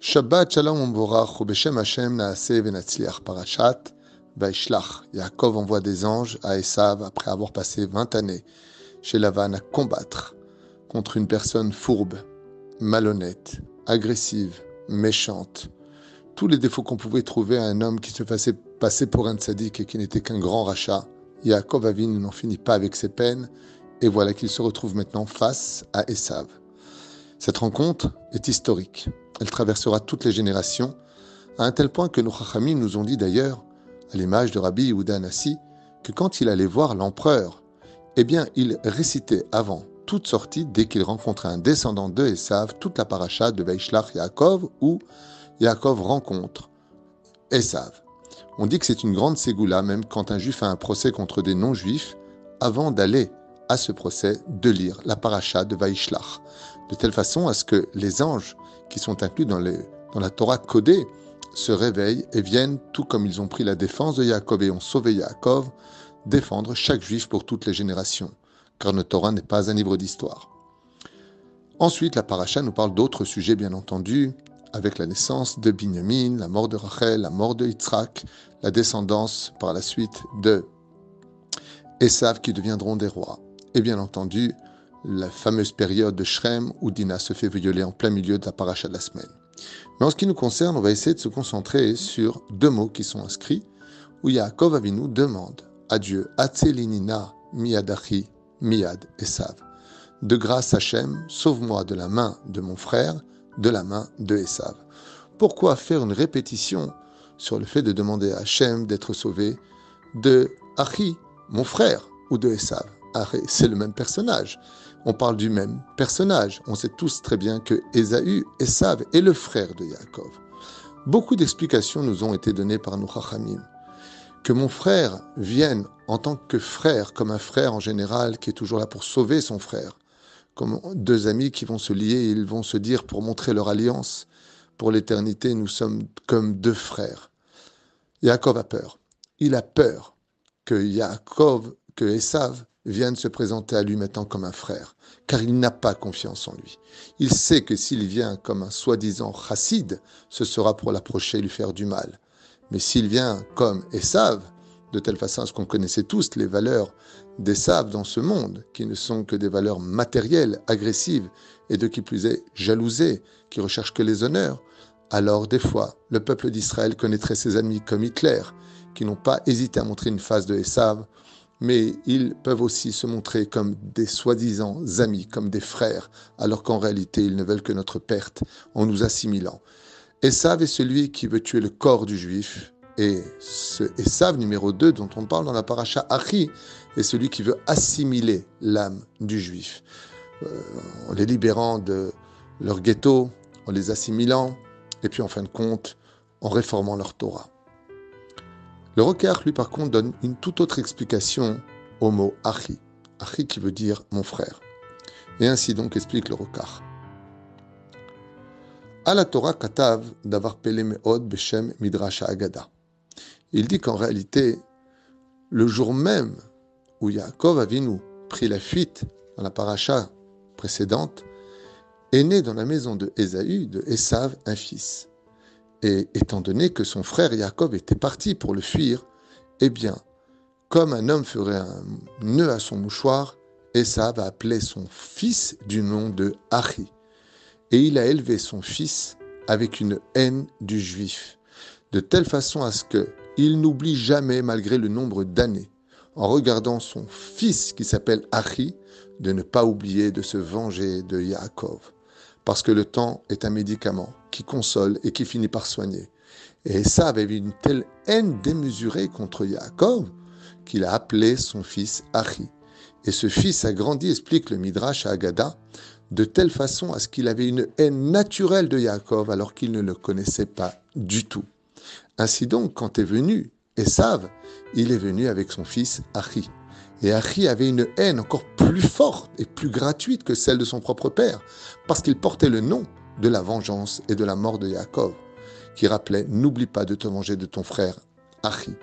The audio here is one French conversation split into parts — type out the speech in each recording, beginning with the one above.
Shabbat Shalom Hashem Naase Venatzliach Parashat, Vaishlach. Yaakov envoie des anges à Esav après avoir passé 20 années chez Lavan à combattre contre une personne fourbe, malhonnête, agressive, méchante. Tous les défauts qu'on pouvait trouver à un homme qui se faisait passer pour un tzaddik et qui n'était qu'un grand rachat. Yaakov Avin n'en finit pas avec ses peines et voilà qu'il se retrouve maintenant face à Esav. Cette rencontre est historique. Elle traversera toutes les générations, à un tel point que nos Chachamim nous ont dit d'ailleurs, à l'image de Rabbi Yehuda Nassi, que quand il allait voir l'empereur, eh bien, il récitait avant toute sortie, dès qu'il rencontrait un descendant de Esav, toute la paracha de Veishlach Yaakov, où Yaakov rencontre Esav. On dit que c'est une grande ségoula, même quand un juif a un procès contre des non-juifs, avant d'aller à ce procès, de lire la paracha de Vaishlach, de telle façon à ce que les anges qui sont inclus dans, la Torah codée se réveillent et viennent, tout comme ils ont pris la défense de Yaakov et ont sauvé Yaakov, défendre chaque juif pour toutes les générations, car notre Torah n'est pas un livre d'histoire. Ensuite, la paracha nous parle d'autres sujets, bien entendu, avec la naissance de Binyamin, la mort de Rachel, la mort de Yitzhak, la descendance par la suite de Esav qui deviendront des rois. Et bien entendu, la fameuse période de Shrem où Dina se fait violer en plein milieu de la paracha de la semaine. Mais en ce qui nous concerne, on va essayer de se concentrer sur deux mots qui sont inscrits, où Yaakov Avinu demande à Dieu, Atzelinina miadachi miad esav. De grâce Hachem, sauve-moi de la main de mon frère, de la main de Esav. Pourquoi faire une répétition sur le fait de demander à Hachem d'être sauvé de Achi, mon frère, ou de Esav? C'est le même personnage. On parle du même personnage. On sait tous très bien que Ésaü, Esav, est le frère de Yaakov. Beaucoup d'explications nous ont été données par nos Chachamim. Que mon frère vienne en tant que frère, comme un frère en général qui est toujours là pour sauver son frère, comme deux amis qui vont se lier, ils vont se dire pour montrer leur alliance, pour l'éternité, nous sommes comme deux frères. Yaakov a peur. Il a peur que Yaakov, que Esav vienne se présenter à lui maintenant comme un frère, car il n'a pas confiance en lui. Il sait que s'il vient comme un soi-disant chassid, ce sera pour l'approcher et lui faire du mal. Mais s'il vient comme Esav, de telle façon à ce qu'on connaissait tous les valeurs d'Esav dans ce monde, qui ne sont que des valeurs matérielles, agressives, et de qui plus est jalousées, qui recherchent que les honneurs, alors des fois, le peuple d'Israël connaîtrait ses amis comme Hitler, qui n'ont pas hésité à montrer une face de Esav mais ils peuvent aussi se montrer comme des soi-disant amis, comme des frères, alors qu'en réalité ils ne veulent que notre perte en nous assimilant. Esav est celui qui veut tuer le corps du juif, et ce Esav numéro 2 dont on parle dans la paracha Achi est celui qui veut assimiler l'âme du juif, euh, en les libérant de leur ghetto, en les assimilant, et puis en fin de compte, en réformant leur Torah. Le Rokar, lui, par contre, donne une toute autre explication au mot Achi. Achi qui veut dire mon frère. Et ainsi donc explique le Rokar. À la Torah Katav d'avoir pelé meod beshem midrash agada. Il dit qu'en réalité, le jour même où Yaakov Avinu prit la fuite dans la paracha précédente, est né dans la maison de Ésaü, de Esav, un fils. Et étant donné que son frère Jacob était parti pour le fuir, eh bien, comme un homme ferait un nœud à son mouchoir, Esa va appeler son fils du nom de Achi. Et il a élevé son fils avec une haine du juif, de telle façon à ce que il n'oublie jamais, malgré le nombre d'années, en regardant son fils qui s'appelle Achi, de ne pas oublier de se venger de Yaakov parce que le temps est un médicament qui console et qui finit par soigner. Et ça avait une telle haine démesurée contre Yaakov qu'il a appelé son fils Achi. Et ce fils a grandi, explique le Midrash à Agada, de telle façon à ce qu'il avait une haine naturelle de Yaakov alors qu'il ne le connaissait pas du tout. Ainsi donc, quand est venu Esav, il est venu avec son fils Achi. Et Achi avait une haine encore plus forte et plus gratuite que celle de son propre père, parce qu'il portait le nom de la vengeance et de la mort de Yaakov, qui rappelait N'oublie pas de te venger de ton frère Achi.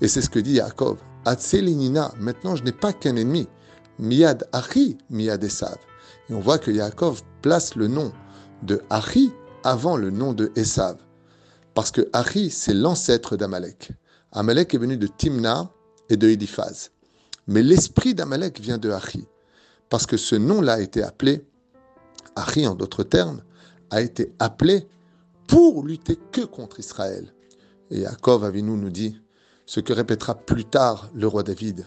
Et c'est ce que dit Yaakov Atselinina, maintenant je n'ai pas qu'un ennemi. Miad Achi, Miad Esav. Et on voit que Yaakov place le nom de Achi avant le nom de Esav. Parce que Achi, c'est l'ancêtre d'Amalek. Amalek est venu de Timna et de Eliphaz. Mais l'esprit d'Amalek vient de Achi. Parce que ce nom-là a été appelé, Achi en d'autres termes, a été appelé pour lutter que contre Israël. Et Yaakov Avinu nous dit ce que répétera plus tard le roi David.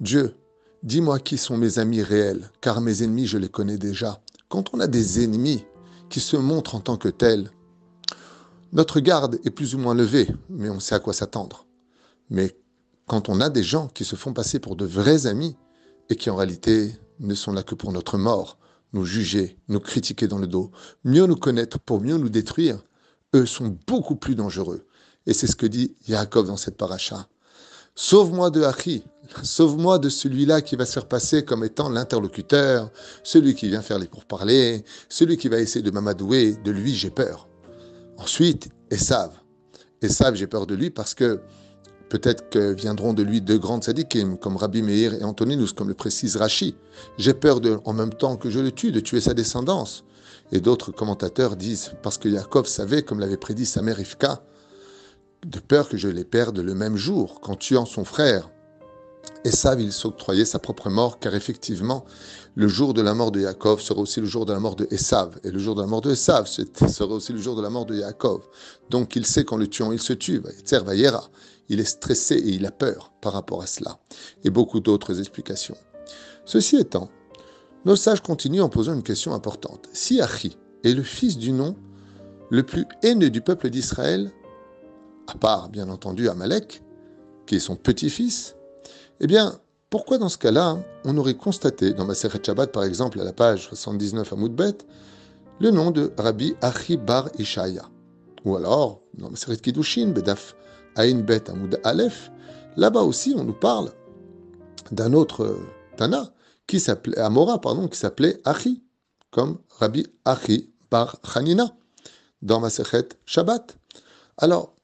Dieu, dis-moi qui sont mes amis réels, car mes ennemis, je les connais déjà. Quand on a des ennemis qui se montrent en tant que tels, notre garde est plus ou moins levée, mais on sait à quoi s'attendre. Mais quand on a des gens qui se font passer pour de vrais amis et qui en réalité ne sont là que pour notre mort, nous juger, nous critiquer dans le dos, mieux nous connaître pour mieux nous détruire, eux sont beaucoup plus dangereux. Et c'est ce que dit Yaakov dans cette paracha. Sauve-moi de Hachi, sauve-moi de celui-là qui va se faire passer comme étant l'interlocuteur, celui qui vient faire les pourparlers, celui qui va essayer de m'amadouer, de lui j'ai peur. Ensuite, Esav. Esav, j'ai peur de lui parce que Peut-être que viendront de lui deux grandes sadikim, comme Rabbi Meir et Antoninus, comme le précise Rachi. J'ai peur, de, en même temps que je le tue, de tuer sa descendance. Et d'autres commentateurs disent, parce que Jacob savait, comme l'avait prédit sa mère Ifka, de peur que je les perde le même jour, qu'en tuant son frère. Esav, il s'octroyait sa propre mort, car effectivement, le jour de la mort de Yaakov sera aussi le jour de la mort de Esav. Et le jour de la mort de Esav sera aussi le jour de la mort de Yaakov. Donc il sait qu'en le tuant, il se tue. Il est stressé et il a peur par rapport à cela. Et beaucoup d'autres explications. Ceci étant, nos sages continuent en posant une question importante. Si Achi est le fils du nom le plus haineux du peuple d'Israël, à part bien entendu Amalek, qui est son petit-fils, eh bien, pourquoi dans ce cas-là, on aurait constaté dans ma Maseret Shabbat par exemple à la page 79 à Moudbet, le nom de Rabbi Achi Bar Ishaya Ou alors, dans Maseret Kiddushin, Bedaf Aïn Bet Amoud Aleph, là-bas aussi on nous parle d'un autre Tana, qui s'appelait, Amora, pardon, qui s'appelait Achi, comme Rabbi Achi Bar Hanina, dans Masechet Shabbat. Alors,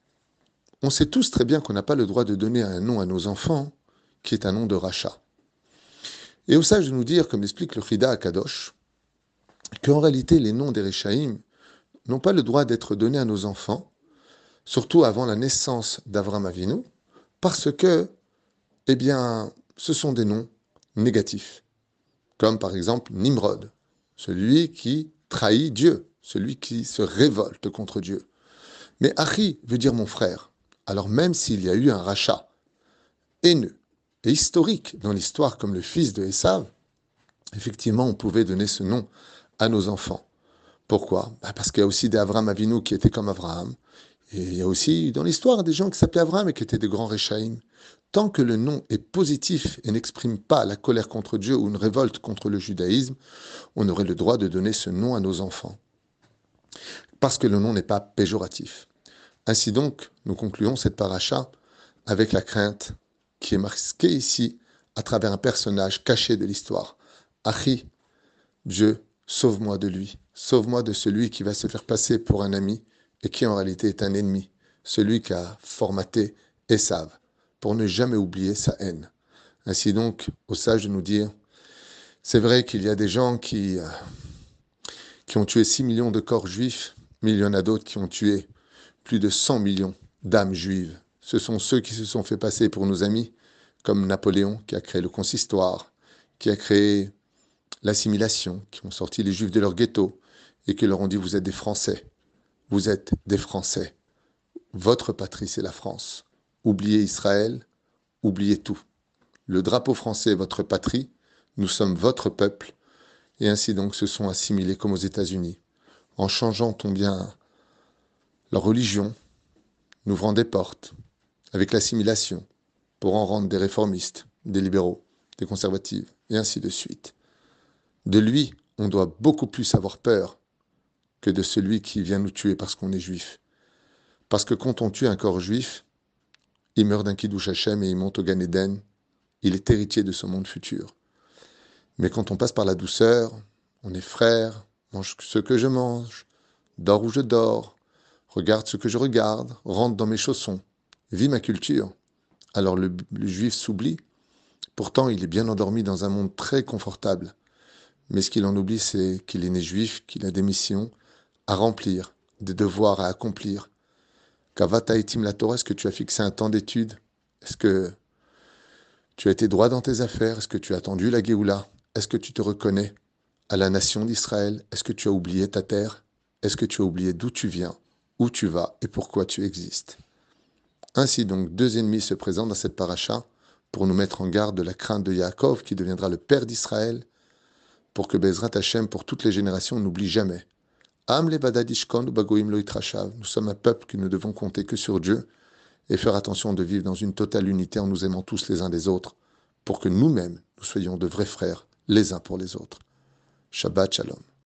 on sait tous très bien qu'on n'a pas le droit de donner un nom à nos enfants qui est un nom de rachat. Et au sage de nous dire, comme l'explique le Chida Kadosh, qu'en réalité les noms des n'ont pas le droit d'être donnés à nos enfants surtout avant la naissance d'Avram Avinu, parce que, eh bien, ce sont des noms négatifs, comme par exemple Nimrod, celui qui trahit Dieu, celui qui se révolte contre Dieu. Mais Achi veut dire mon frère. Alors même s'il y a eu un rachat haineux historique dans l'histoire comme le fils de Esav, effectivement, on pouvait donner ce nom à nos enfants. Pourquoi? Bah, Parce qu'il y a aussi des Avram Avinu qui étaient comme Abraham, et il y a aussi dans l'histoire des gens qui s'appelaient Abraham et qui étaient de grands Réchaïm. Tant que le nom est positif et n'exprime pas la colère contre Dieu ou une révolte contre le judaïsme, on aurait le droit de donner ce nom à nos enfants. Parce que le nom n'est pas péjoratif. Ainsi donc, nous concluons cette paracha avec la crainte qui est marquée ici à travers un personnage caché de l'histoire. Achi, Dieu, sauve-moi de lui, sauve-moi de celui qui va se faire passer pour un ami et qui en réalité est un ennemi, celui qui a formaté Esav, pour ne jamais oublier sa haine. Ainsi donc, au sage de nous dire, c'est vrai qu'il y a des gens qui, euh, qui ont tué 6 millions de corps juifs, mais il y en a d'autres qui ont tué plus de 100 millions d'âmes juives. Ce sont ceux qui se sont fait passer pour nos amis, comme Napoléon qui a créé le consistoire, qui a créé l'assimilation, qui ont sorti les juifs de leur ghetto et qui leur ont dit vous êtes des Français. Vous êtes des Français. Votre patrie, c'est la France. Oubliez Israël, oubliez tout. Le drapeau français est votre patrie, nous sommes votre peuple, et ainsi donc se sont assimilés comme aux États-Unis. En changeant ton bien leur religion, n'ouvrant des portes, avec l'assimilation, pour en rendre des réformistes, des libéraux, des conservatifs, et ainsi de suite. De lui, on doit beaucoup plus avoir peur que de celui qui vient nous tuer parce qu'on est juif. Parce que quand on tue un corps juif, il meurt d'un kiddush Hashem et il monte au Gan Eden. Il est héritier de ce monde futur. Mais quand on passe par la douceur, on est frère, mange ce que je mange, dors où je dors, regarde ce que je regarde, rentre dans mes chaussons, vis ma culture. Alors le, juif s'oublie. Pourtant, il est bien endormi dans un monde très confortable. Mais ce qu'il en oublie, c'est qu'il est né juif, qu'il a des missions, à remplir, des devoirs à accomplir. Kavata itim la Torah, est-ce que tu as fixé un temps d'étude? Est-ce que tu as été droit dans tes affaires? Est-ce que tu as attendu la Géoula? Est-ce que tu te reconnais à la nation d'Israël? Est-ce que tu as oublié ta terre? Est-ce que tu as oublié d'où tu viens, où tu vas? Et pourquoi tu existes? Ainsi donc, deux ennemis se présentent dans cette paracha pour nous mettre en garde de la crainte de Yaakov qui deviendra le père d'Israël, pour que Bezrat Hashem, pour toutes les générations, n'oublie jamais. Am Nous sommes un peuple qui ne devons compter que sur Dieu et faire attention de vivre dans une totale unité en nous aimant tous les uns des autres, pour que nous-mêmes, nous soyons de vrais frères les uns pour les autres. Shabbat Shalom.